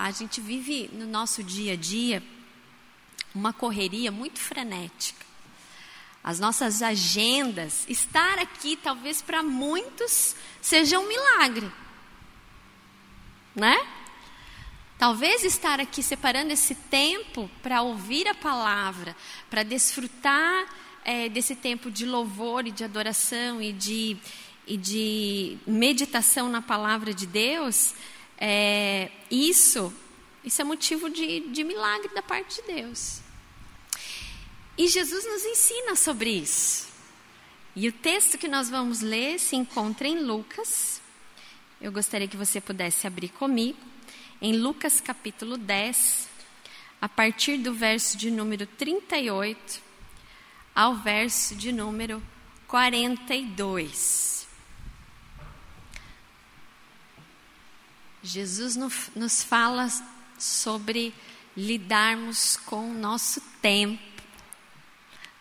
A gente vive no nosso dia a dia uma correria muito frenética. As nossas agendas, estar aqui talvez para muitos seja um milagre. Né? Talvez estar aqui separando esse tempo para ouvir a palavra, para desfrutar é, desse tempo de louvor e de adoração e de, e de meditação na palavra de Deus, é, isso, isso é motivo de, de milagre da parte de Deus. E Jesus nos ensina sobre isso. E o texto que nós vamos ler se encontra em Lucas. Eu gostaria que você pudesse abrir comigo. Em Lucas capítulo 10, a partir do verso de número 38 ao verso de número 42. Jesus nos fala sobre lidarmos com o nosso tempo,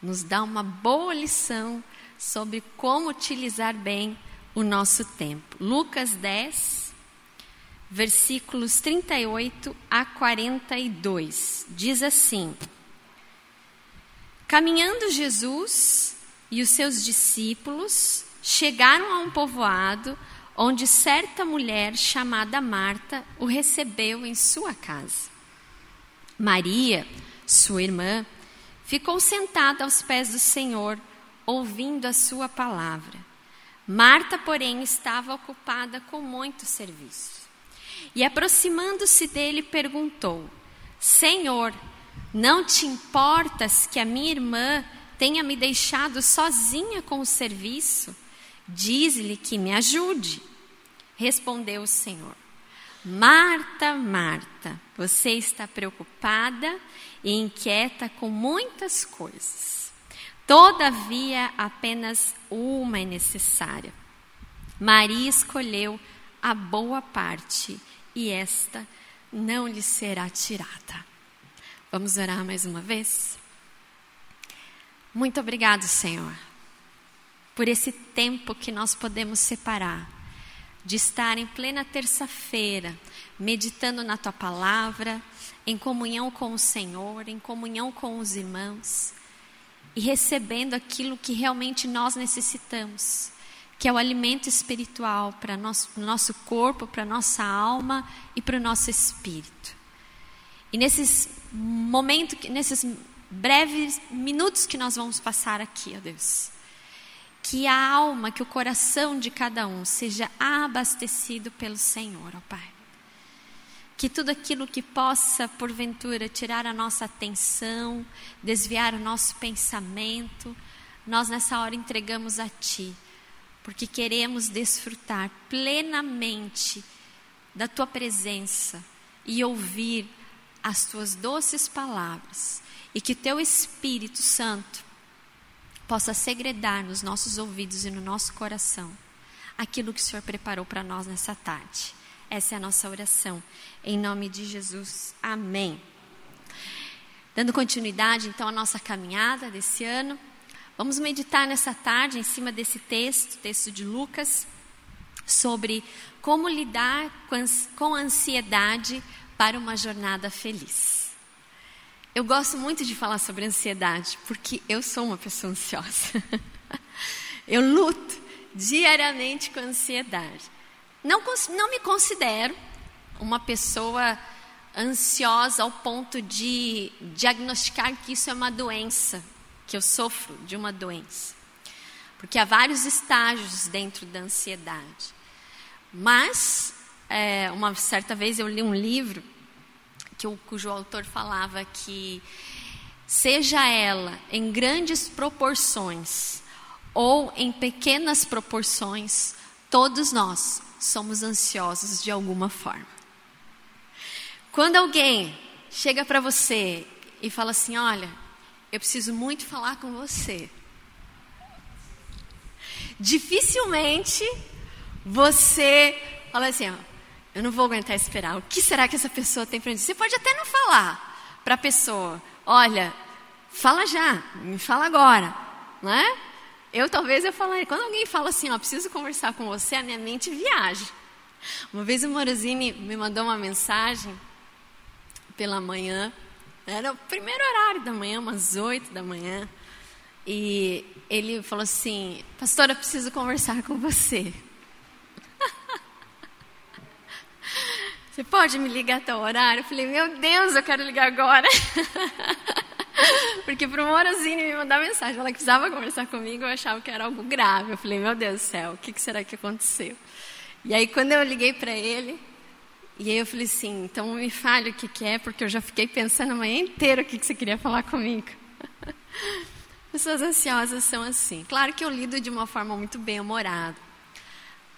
nos dá uma boa lição sobre como utilizar bem o nosso tempo. Lucas 10, versículos 38 a 42, diz assim: Caminhando Jesus e os seus discípulos chegaram a um povoado onde certa mulher chamada Marta o recebeu em sua casa. Maria, sua irmã, ficou sentada aos pés do Senhor, ouvindo a sua palavra. Marta, porém, estava ocupada com muito serviço. E aproximando-se dele, perguntou: Senhor, não te importas que a minha irmã tenha me deixado sozinha com o serviço? Diz-lhe que me ajude. Respondeu o Senhor: Marta, Marta, você está preocupada e inquieta com muitas coisas. Todavia, apenas uma é necessária. Maria escolheu a boa parte e esta não lhe será tirada. Vamos orar mais uma vez? Muito obrigado, Senhor, por esse tempo que nós podemos separar de estar em plena terça-feira, meditando na tua palavra, em comunhão com o Senhor, em comunhão com os irmãos e recebendo aquilo que realmente nós necessitamos, que é o alimento espiritual para o nosso, nosso corpo, para nossa alma e para o nosso espírito. E nesses momentos, nesses breves minutos que nós vamos passar aqui, ó Deus, que a alma, que o coração de cada um seja abastecido pelo Senhor, ó Pai. Que tudo aquilo que possa, porventura, tirar a nossa atenção, desviar o nosso pensamento, nós nessa hora entregamos a Ti, porque queremos desfrutar plenamente da Tua presença e ouvir as Tuas doces palavras, e que Teu Espírito Santo possa segredar nos nossos ouvidos e no nosso coração aquilo que o Senhor preparou para nós nessa tarde. Essa é a nossa oração. Em nome de Jesus. Amém. Dando continuidade, então, à nossa caminhada desse ano, vamos meditar nessa tarde em cima desse texto, texto de Lucas, sobre como lidar com a ansiedade para uma jornada feliz. Eu gosto muito de falar sobre ansiedade, porque eu sou uma pessoa ansiosa. eu luto diariamente com ansiedade. Não, não me considero uma pessoa ansiosa ao ponto de diagnosticar que isso é uma doença, que eu sofro de uma doença. Porque há vários estágios dentro da ansiedade. Mas, é, uma certa vez eu li um livro que o, cujo autor falava que seja ela em grandes proporções ou em pequenas proporções, todos nós somos ansiosos de alguma forma. Quando alguém chega para você e fala assim: Olha, eu preciso muito falar com você. Dificilmente você fala assim: ó, eu não vou aguentar esperar. O que será que essa pessoa tem para dizer? Você pode até não falar para a pessoa. Olha, fala já, me fala agora, não é? Eu talvez eu falaria, quando alguém fala assim, ó, preciso conversar com você, a minha mente viaja. Uma vez o Morosini me mandou uma mensagem pela manhã. Era o primeiro horário da manhã, umas oito da manhã. E ele falou assim: Pastora, preciso conversar com você. Você pode me ligar até o horário? Eu falei: Meu Deus, eu quero ligar agora. Porque para o Morosini me mandar mensagem, que precisava conversar comigo, eu achava que era algo grave. Eu falei: Meu Deus do céu, o que será que aconteceu? E aí, quando eu liguei para ele, e aí eu falei assim: Então me fale o que, que é, porque eu já fiquei pensando a manhã inteira o que, que você queria falar comigo. Pessoas ansiosas são assim. Claro que eu lido de uma forma muito bem-humorada.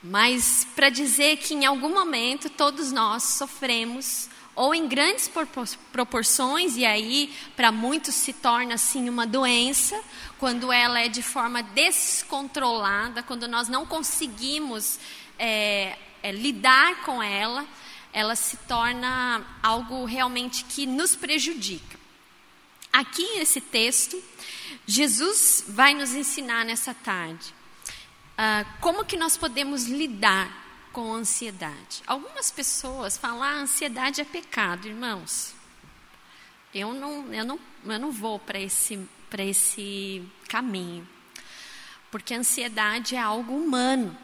Mas para dizer que em algum momento todos nós sofremos, ou em grandes proporções, e aí para muitos se torna assim uma doença, quando ela é de forma descontrolada, quando nós não conseguimos é, é, lidar com ela, ela se torna algo realmente que nos prejudica. Aqui nesse texto, Jesus vai nos ensinar nessa tarde uh, como que nós podemos lidar com a ansiedade. Algumas pessoas falam, ah, ansiedade é pecado, irmãos. Eu não, eu não, eu não vou para esse, esse caminho, porque a ansiedade é algo humano.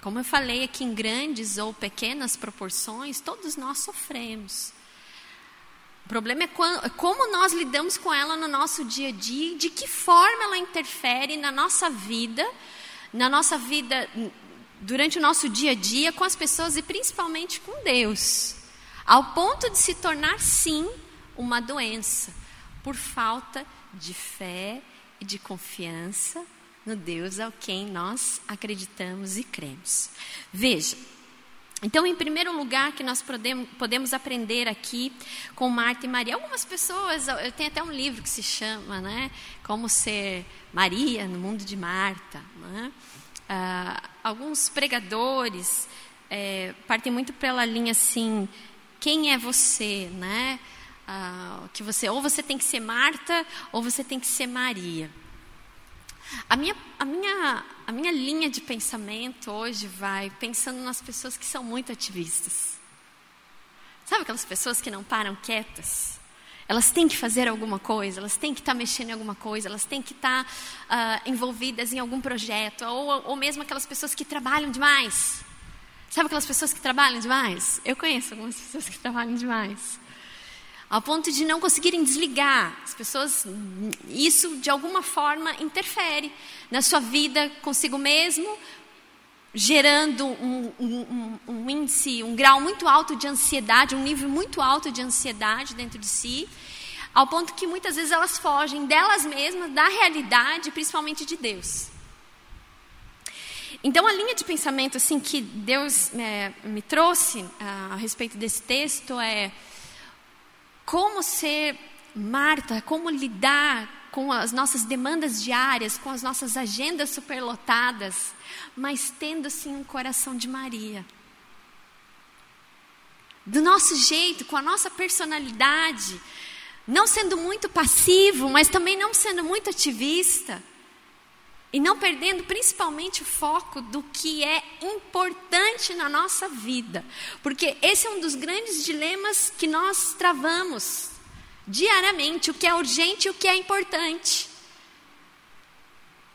Como eu falei aqui, em grandes ou pequenas proporções, todos nós sofremos. O problema é como nós lidamos com ela no nosso dia a dia, de que forma ela interfere na nossa vida, na nossa vida durante o nosso dia a dia com as pessoas e principalmente com Deus, ao ponto de se tornar sim uma doença por falta de fé e de confiança no Deus ao quem nós acreditamos e cremos. Veja, então, em primeiro lugar, que nós podemos, aprender aqui com Marta e Maria. Algumas pessoas, eu tenho até um livro que se chama, né? Como ser Maria no mundo de Marta. Né? Ah, alguns pregadores é, partem muito pela linha assim: quem é você, né? Ah, que você ou você tem que ser Marta ou você tem que ser Maria. A minha, a, minha, a minha linha de pensamento hoje vai pensando nas pessoas que são muito ativistas. Sabe aquelas pessoas que não param quietas? Elas têm que fazer alguma coisa, elas têm que estar tá mexendo em alguma coisa, elas têm que estar tá, uh, envolvidas em algum projeto, ou, ou mesmo aquelas pessoas que trabalham demais. Sabe aquelas pessoas que trabalham demais? Eu conheço algumas pessoas que trabalham demais ao ponto de não conseguirem desligar. As pessoas, isso de alguma forma interfere na sua vida consigo mesmo, gerando um, um, um, índice, um grau muito alto de ansiedade, um nível muito alto de ansiedade dentro de si, ao ponto que muitas vezes elas fogem delas mesmas, da realidade, principalmente de Deus. Então, a linha de pensamento assim que Deus é, me trouxe a, a respeito desse texto é como ser Marta, como lidar com as nossas demandas diárias, com as nossas agendas superlotadas, mas tendo sim um coração de Maria. Do nosso jeito, com a nossa personalidade, não sendo muito passivo, mas também não sendo muito ativista. E não perdendo principalmente o foco do que é importante na nossa vida. Porque esse é um dos grandes dilemas que nós travamos diariamente: o que é urgente e o que é importante.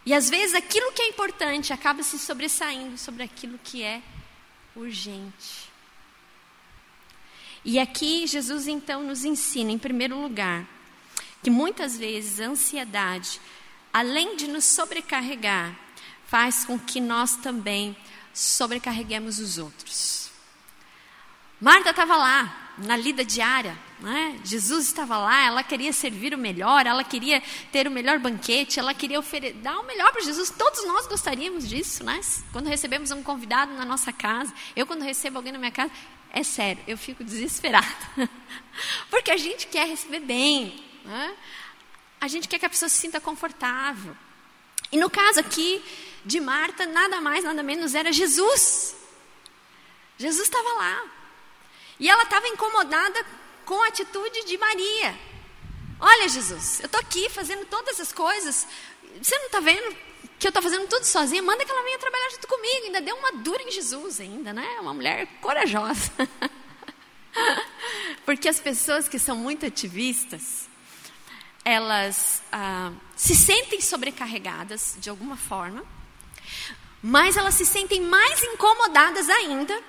E às vezes aquilo que é importante acaba se sobressaindo sobre aquilo que é urgente. E aqui Jesus então nos ensina, em primeiro lugar, que muitas vezes a ansiedade além de nos sobrecarregar, faz com que nós também sobrecarreguemos os outros. Marta estava lá, na lida diária, né? Jesus estava lá, ela queria servir o melhor, ela queria ter o melhor banquete, ela queria dar o melhor para Jesus. Todos nós gostaríamos disso, né? Quando recebemos um convidado na nossa casa, eu quando recebo alguém na minha casa, é sério, eu fico desesperada. Porque a gente quer receber bem, né? A gente quer que a pessoa se sinta confortável. E no caso aqui de Marta, nada mais, nada menos era Jesus. Jesus estava lá. E ela estava incomodada com a atitude de Maria. Olha, Jesus, eu estou aqui fazendo todas as coisas. Você não está vendo que eu estou fazendo tudo sozinha? Manda que ela venha trabalhar junto comigo. Ainda deu uma dura em Jesus, ainda, né? Uma mulher corajosa. Porque as pessoas que são muito ativistas, elas ah, se sentem sobrecarregadas de alguma forma, mas elas se sentem mais incomodadas ainda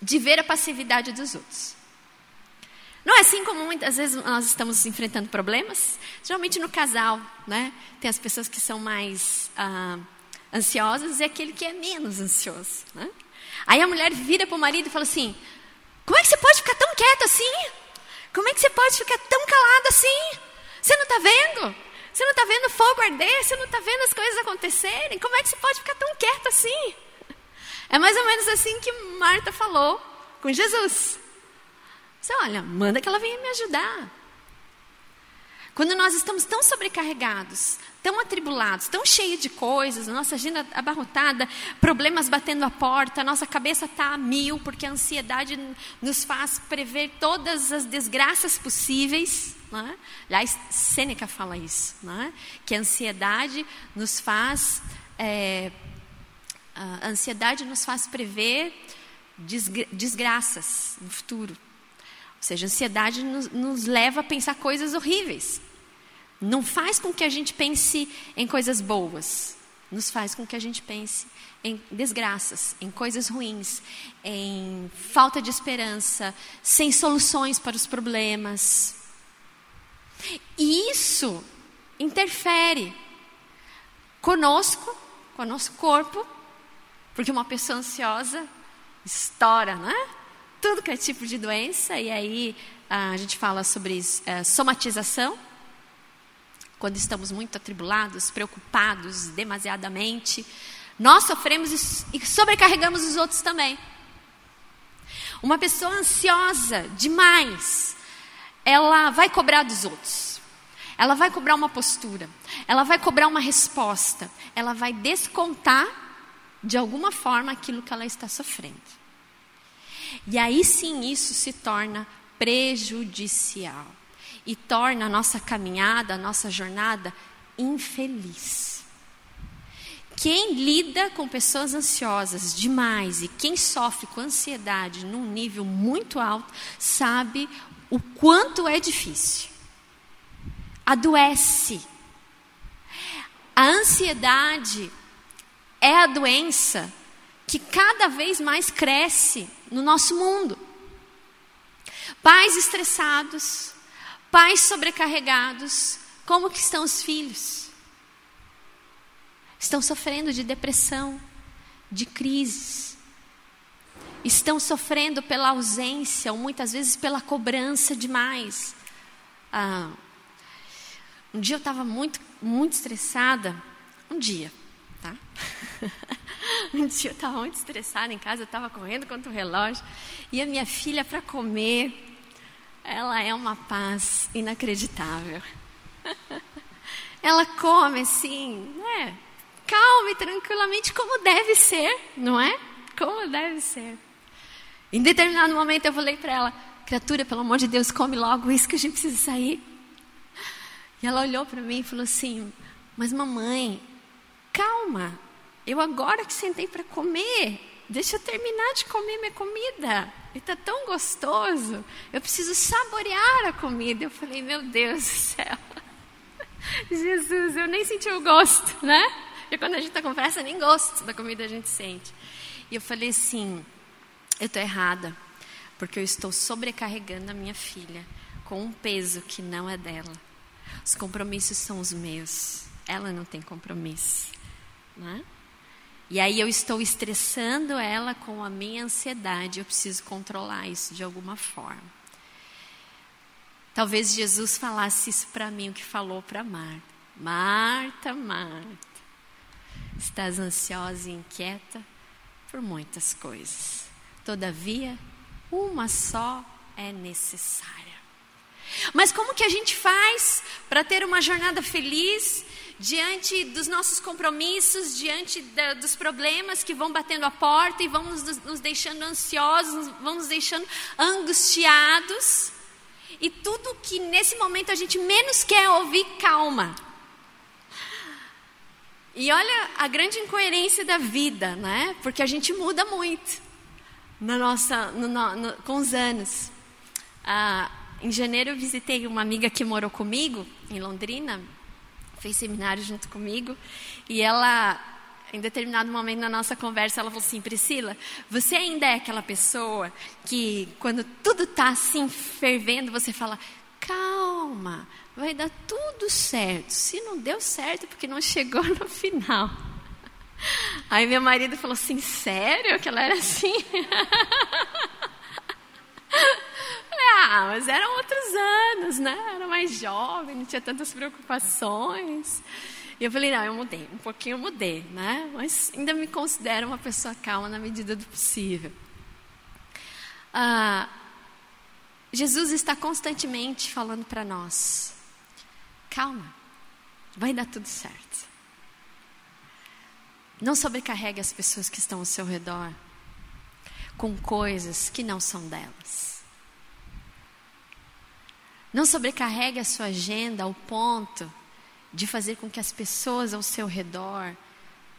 de ver a passividade dos outros. Não é assim como muitas vezes nós estamos enfrentando problemas? Geralmente no casal, né? Tem as pessoas que são mais ah, ansiosas e aquele que é menos ansioso, né? Aí a mulher vira para o marido e fala assim: Como é que você pode ficar tão quieto assim? Como é que você pode ficar tão calado assim? Você não está vendo? Você não está vendo fogo arder? Você não está vendo as coisas acontecerem? Como é que você pode ficar tão quieto assim? É mais ou menos assim que Marta falou com Jesus. Você olha, manda que ela venha me ajudar. Quando nós estamos tão sobrecarregados, tão atribulados, tão cheios de coisas, nossa agenda abarrotada, problemas batendo a porta, nossa cabeça está a mil, porque a ansiedade nos faz prever todas as desgraças possíveis. Né? Aliás, Sêneca fala isso, né? que a ansiedade nos faz. É, a ansiedade nos faz prever desgraças no futuro. Ou seja, a ansiedade nos, nos leva a pensar coisas horríveis. Não faz com que a gente pense em coisas boas. Nos faz com que a gente pense em desgraças, em coisas ruins, em falta de esperança, sem soluções para os problemas. E isso interfere conosco, com o nosso corpo, porque uma pessoa ansiosa estoura, não é? Tudo que é tipo de doença, e aí a gente fala sobre é, somatização, quando estamos muito atribulados, preocupados demasiadamente, nós sofremos e sobrecarregamos os outros também. Uma pessoa ansiosa demais, ela vai cobrar dos outros. Ela vai cobrar uma postura, ela vai cobrar uma resposta, ela vai descontar de alguma forma aquilo que ela está sofrendo. E aí sim isso se torna prejudicial e torna a nossa caminhada, a nossa jornada infeliz. Quem lida com pessoas ansiosas demais e quem sofre com ansiedade num nível muito alto, sabe o quanto é difícil. Adoece. A ansiedade é a doença que cada vez mais cresce no nosso mundo. Pais estressados, Pais sobrecarregados, como que estão os filhos? Estão sofrendo de depressão, de crises. Estão sofrendo pela ausência, ou muitas vezes pela cobrança demais. Ah, um dia eu estava muito, muito estressada. Um dia, tá? um dia eu estava muito estressada em casa, eu estava correndo contra o relógio. E a minha filha, para comer, ela é uma paz inacreditável. Ela come assim, né? Calma e tranquilamente, como deve ser, não é? Como deve ser. Em determinado momento eu falei para ela: criatura, pelo amor de Deus, come logo isso que a gente precisa sair. E ela olhou para mim e falou assim: Mas mamãe, calma, eu agora que sentei para comer, deixa eu terminar de comer minha comida. Está tão gostoso. Eu preciso saborear a comida. Eu falei, meu Deus do céu. Jesus, eu nem senti o gosto, né? E quando a gente está com pressa, nem gosto da comida a gente sente. E eu falei assim: eu estou errada, porque eu estou sobrecarregando a minha filha com um peso que não é dela. Os compromissos são os meus. Ela não tem compromisso, né? E aí eu estou estressando ela com a minha ansiedade, eu preciso controlar isso de alguma forma. Talvez Jesus falasse isso para mim, o que falou para Marta. Marta, Marta, estás ansiosa e inquieta por muitas coisas. Todavia, uma só é necessária. Mas como que a gente faz para ter uma jornada feliz diante dos nossos compromissos, diante da, dos problemas que vão batendo a porta e vão nos, nos deixando ansiosos, vão nos deixando angustiados. E tudo que nesse momento a gente menos quer ouvir, calma. E olha a grande incoerência da vida, né? Porque a gente muda muito na nossa, no, no, com os anos. Ah, em janeiro eu visitei uma amiga que morou comigo em Londrina, fez seminário junto comigo, e ela, em determinado momento na nossa conversa, ela falou assim: Priscila, você ainda é aquela pessoa que, quando tudo está assim fervendo, você fala, calma, vai dar tudo certo. Se não deu certo, é porque não chegou no final. Aí meu marido falou assim: sério que ela era assim? ah, mas eram outros anos, né? Era mais jovem, não tinha tantas preocupações. E eu falei: não, eu mudei, um pouquinho eu mudei, né? Mas ainda me considero uma pessoa calma na medida do possível. Ah, Jesus está constantemente falando para nós: calma, vai dar tudo certo. Não sobrecarregue as pessoas que estão ao seu redor com coisas que não são delas. Não sobrecarregue a sua agenda ao ponto de fazer com que as pessoas ao seu redor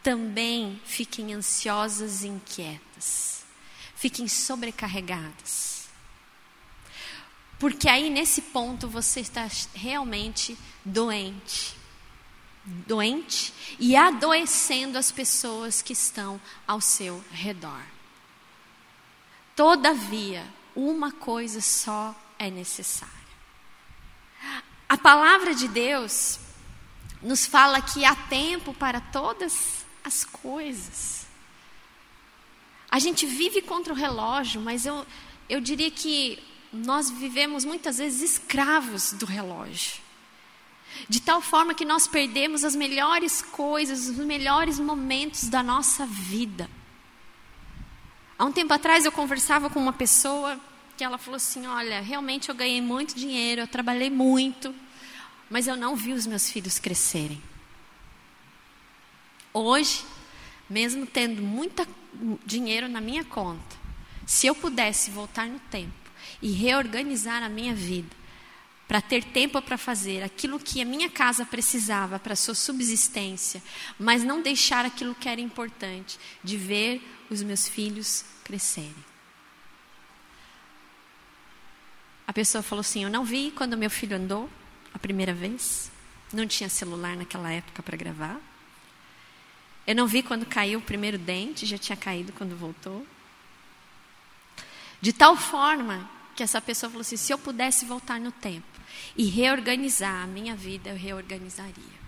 também fiquem ansiosas e inquietas, fiquem sobrecarregadas. Porque aí nesse ponto você está realmente doente doente e adoecendo as pessoas que estão ao seu redor. Todavia, uma coisa só é necessária. A palavra de Deus nos fala que há tempo para todas as coisas. A gente vive contra o relógio, mas eu, eu diria que nós vivemos muitas vezes escravos do relógio de tal forma que nós perdemos as melhores coisas, os melhores momentos da nossa vida. Há um tempo atrás eu conversava com uma pessoa que ela falou assim: Olha, realmente eu ganhei muito dinheiro, eu trabalhei muito, mas eu não vi os meus filhos crescerem. Hoje, mesmo tendo muito dinheiro na minha conta, se eu pudesse voltar no tempo e reorganizar a minha vida, para ter tempo para fazer aquilo que a minha casa precisava para sua subsistência, mas não deixar aquilo que era importante, de ver os meus filhos crescerem. A pessoa falou assim: Eu não vi quando meu filho andou a primeira vez, não tinha celular naquela época para gravar. Eu não vi quando caiu o primeiro dente, já tinha caído quando voltou. De tal forma que essa pessoa falou assim: se eu pudesse voltar no tempo, e reorganizar a minha vida, eu reorganizaria.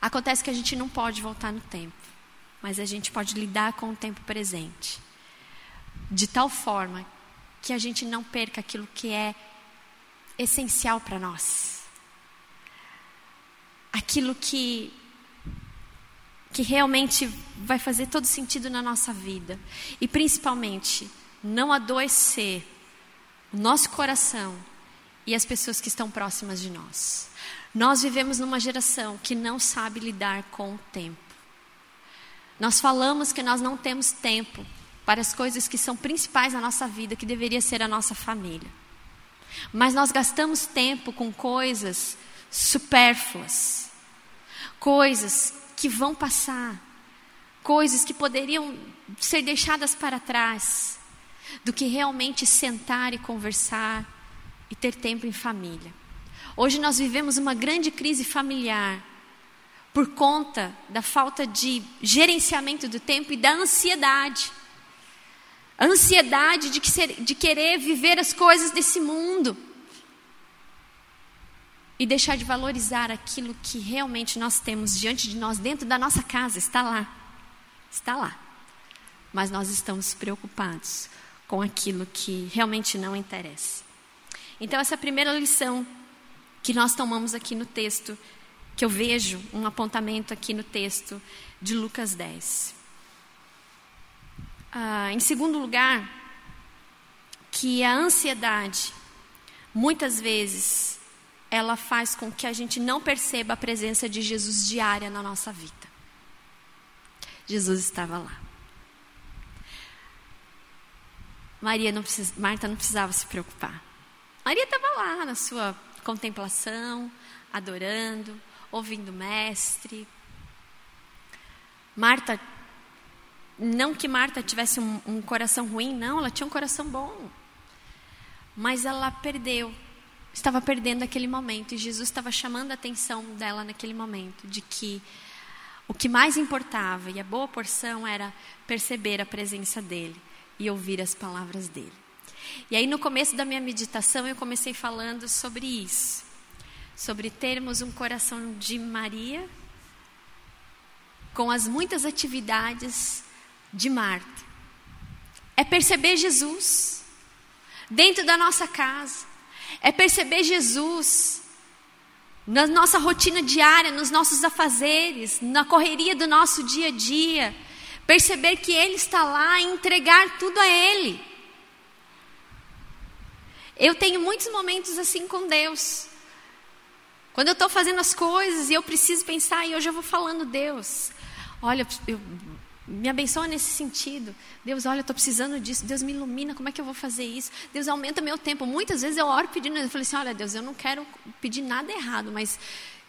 Acontece que a gente não pode voltar no tempo, mas a gente pode lidar com o tempo presente, de tal forma que a gente não perca aquilo que é essencial para nós. Aquilo que que realmente vai fazer todo sentido na nossa vida e principalmente não adoecer o nosso coração e as pessoas que estão próximas de nós. Nós vivemos numa geração que não sabe lidar com o tempo. Nós falamos que nós não temos tempo para as coisas que são principais na nossa vida, que deveria ser a nossa família. Mas nós gastamos tempo com coisas supérfluas, coisas que vão passar, coisas que poderiam ser deixadas para trás, do que realmente sentar e conversar, e ter tempo em família. Hoje nós vivemos uma grande crise familiar por conta da falta de gerenciamento do tempo e da ansiedade. A ansiedade de, que ser, de querer viver as coisas desse mundo e deixar de valorizar aquilo que realmente nós temos diante de nós, dentro da nossa casa, está lá. Está lá. Mas nós estamos preocupados com aquilo que realmente não interessa. Então, essa primeira lição que nós tomamos aqui no texto, que eu vejo um apontamento aqui no texto de Lucas 10. Ah, em segundo lugar, que a ansiedade, muitas vezes, ela faz com que a gente não perceba a presença de Jesus diária na nossa vida. Jesus estava lá. Maria não precis... Marta não precisava se preocupar. Maria estava lá na sua contemplação, adorando, ouvindo o mestre. Marta, não que Marta tivesse um, um coração ruim, não, ela tinha um coração bom. mas ela perdeu. Estava perdendo aquele momento e Jesus estava chamando a atenção dela naquele momento de que o que mais importava e a boa porção era perceber a presença dele e ouvir as palavras dele. E aí no começo da minha meditação eu comecei falando sobre isso, sobre termos um coração de Maria com as muitas atividades de Marta. É perceber Jesus dentro da nossa casa. É perceber Jesus na nossa rotina diária, nos nossos afazeres, na correria do nosso dia a dia. Perceber que Ele está lá e entregar tudo a Ele. Eu tenho muitos momentos assim com Deus. Quando eu estou fazendo as coisas e eu preciso pensar, e hoje eu vou falando, Deus, olha, eu, me abençoa nesse sentido. Deus, olha, eu estou precisando disso. Deus me ilumina, como é que eu vou fazer isso? Deus aumenta meu tempo. Muitas vezes eu oro pedindo, eu falei assim, olha, Deus, eu não quero pedir nada errado, mas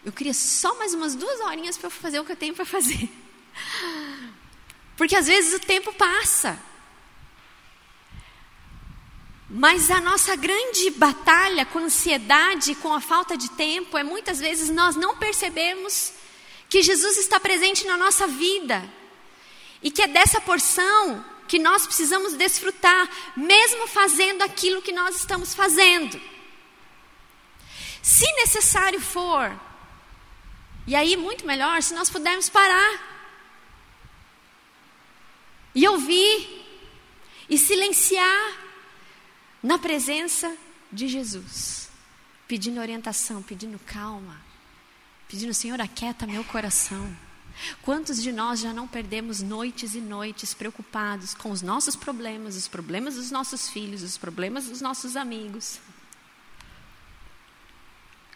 eu queria só mais umas duas horinhas para fazer o que eu tenho para fazer. Porque às vezes o tempo passa. Mas a nossa grande batalha com a ansiedade, com a falta de tempo, é muitas vezes nós não percebemos que Jesus está presente na nossa vida. E que é dessa porção que nós precisamos desfrutar, mesmo fazendo aquilo que nós estamos fazendo. Se necessário for, e aí muito melhor se nós pudermos parar e ouvir e silenciar na presença de Jesus, pedindo orientação, pedindo calma, pedindo Senhor, aquieta meu coração. Quantos de nós já não perdemos noites e noites preocupados com os nossos problemas, os problemas dos nossos filhos, os problemas dos nossos amigos?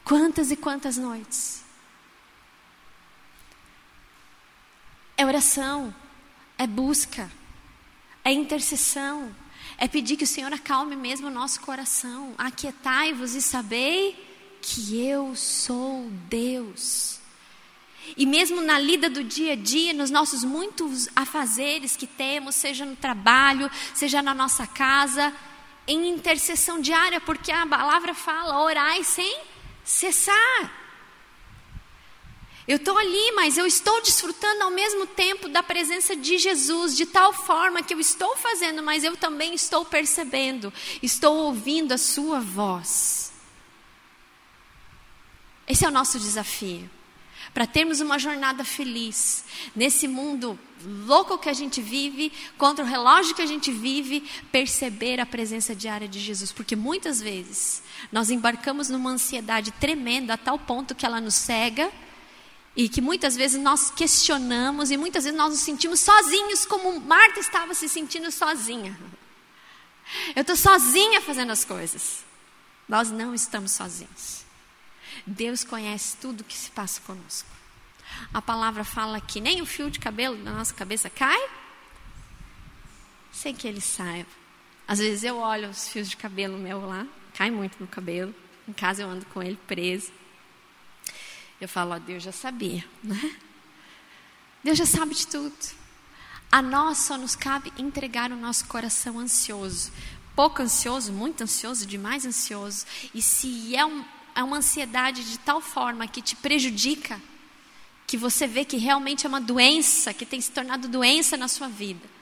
Quantas e quantas noites? É oração, é busca, é intercessão, é pedir que o Senhor acalme mesmo o nosso coração. Aquietai-vos e sabei que eu sou Deus. E mesmo na lida do dia a dia, nos nossos muitos afazeres que temos, seja no trabalho, seja na nossa casa, em intercessão diária, porque a palavra fala: orai sem cessar. Eu estou ali, mas eu estou desfrutando ao mesmo tempo da presença de Jesus, de tal forma que eu estou fazendo, mas eu também estou percebendo, estou ouvindo a Sua voz. Esse é o nosso desafio para termos uma jornada feliz nesse mundo louco que a gente vive, contra o relógio que a gente vive, perceber a presença diária de Jesus, porque muitas vezes nós embarcamos numa ansiedade tremenda a tal ponto que ela nos cega e que muitas vezes nós questionamos e muitas vezes nós nos sentimos sozinhos, como Marta estava se sentindo sozinha. Eu estou sozinha fazendo as coisas. Nós não estamos sozinhos. Deus conhece tudo o que se passa conosco. A palavra fala que nem o fio de cabelo da nossa cabeça cai sem que ele saiba. Às vezes eu olho os fios de cabelo meu lá, cai muito no cabelo. Em casa eu ando com ele preso. Eu falo, ó, Deus já sabia, né? Deus já sabe de tudo. A nós só nos cabe entregar o nosso coração ansioso. Pouco ansioso, muito ansioso, demais ansioso. E se é um, é uma ansiedade de tal forma que te prejudica, que você vê que realmente é uma doença, que tem se tornado doença na sua vida.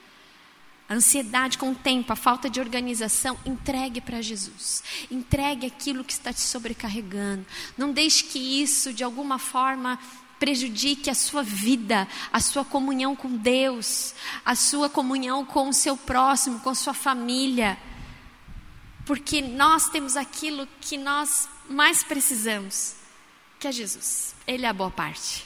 A ansiedade com o tempo, a falta de organização, entregue para Jesus. Entregue aquilo que está te sobrecarregando. Não deixe que isso, de alguma forma, prejudique a sua vida, a sua comunhão com Deus, a sua comunhão com o seu próximo, com a sua família. Porque nós temos aquilo que nós mais precisamos, que é Jesus. Ele é a boa parte.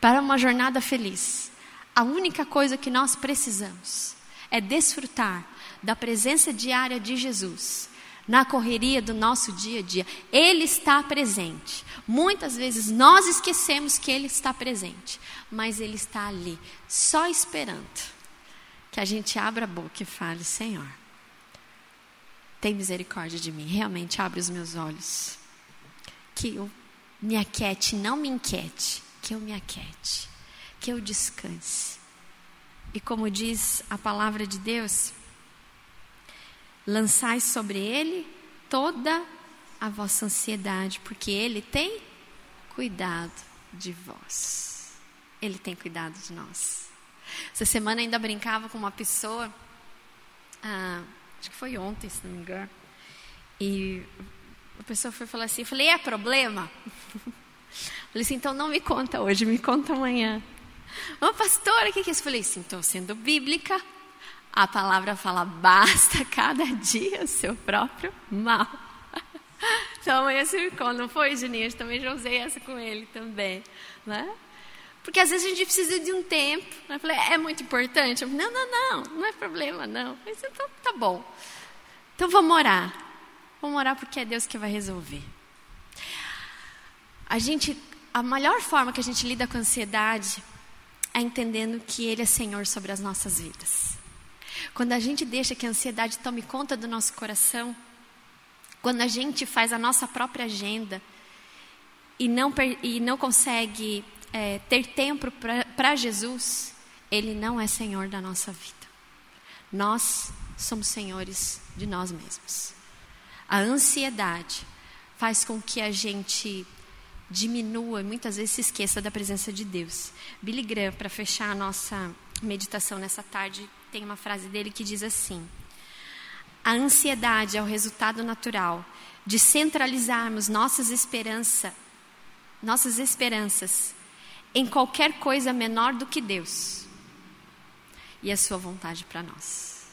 Para uma jornada feliz, a única coisa que nós precisamos é desfrutar da presença diária de Jesus na correria do nosso dia a dia. Ele está presente. Muitas vezes nós esquecemos que Ele está presente, mas Ele está ali, só esperando que a gente abra a boca e fale: Senhor, tem misericórdia de mim, realmente abre os meus olhos. Que eu me aquiete, não me inquiete, que eu me aquiete, que eu descanse. E como diz a palavra de Deus, lançai sobre ele toda a vossa ansiedade, porque Ele tem cuidado de vós. Ele tem cuidado de nós. Essa semana ainda brincava com uma pessoa, ah, acho que foi ontem, se não me engano, e a pessoa foi falar assim, eu falei, é problema? falei assim, então não me conta hoje, me conta amanhã. Ô pastora, o que, é isso? Eu falei assim, estou sendo bíblica, a palavra fala, basta cada dia o seu próprio mal. Então amanhã me conta, não foi, Juninho? Eu também já usei essa com ele também. Né? Porque às vezes a gente precisa de um tempo. Né? Eu falei, é muito importante? Eu falei, não, não, não, não é problema, não. Mas então tá bom. Então vamos orar. Vamos orar porque é Deus que vai resolver. A gente, a melhor forma que a gente lida com a ansiedade é entendendo que Ele é Senhor sobre as nossas vidas. Quando a gente deixa que a ansiedade tome conta do nosso coração, quando a gente faz a nossa própria agenda e não, e não consegue é, ter tempo para Jesus, Ele não é Senhor da nossa vida. Nós somos senhores de nós mesmos. A ansiedade faz com que a gente diminua e muitas vezes se esqueça da presença de Deus. Billy Graham, para fechar a nossa meditação nessa tarde, tem uma frase dele que diz assim: a ansiedade é o resultado natural de centralizarmos nossas esperança, nossas esperanças em qualquer coisa menor do que Deus e a sua vontade para nós.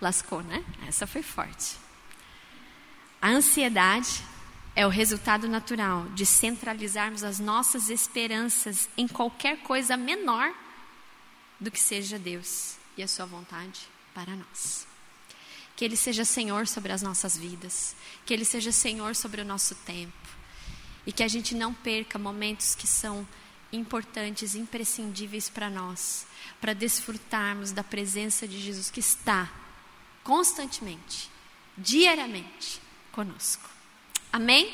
Lascou, né? Essa foi forte. A ansiedade é o resultado natural de centralizarmos as nossas esperanças em qualquer coisa menor do que seja Deus e a sua vontade para nós. Que Ele seja Senhor sobre as nossas vidas, que Ele seja Senhor sobre o nosso tempo e que a gente não perca momentos que são importantes, imprescindíveis para nós, para desfrutarmos da presença de Jesus que está constantemente, diariamente conosco. Amém?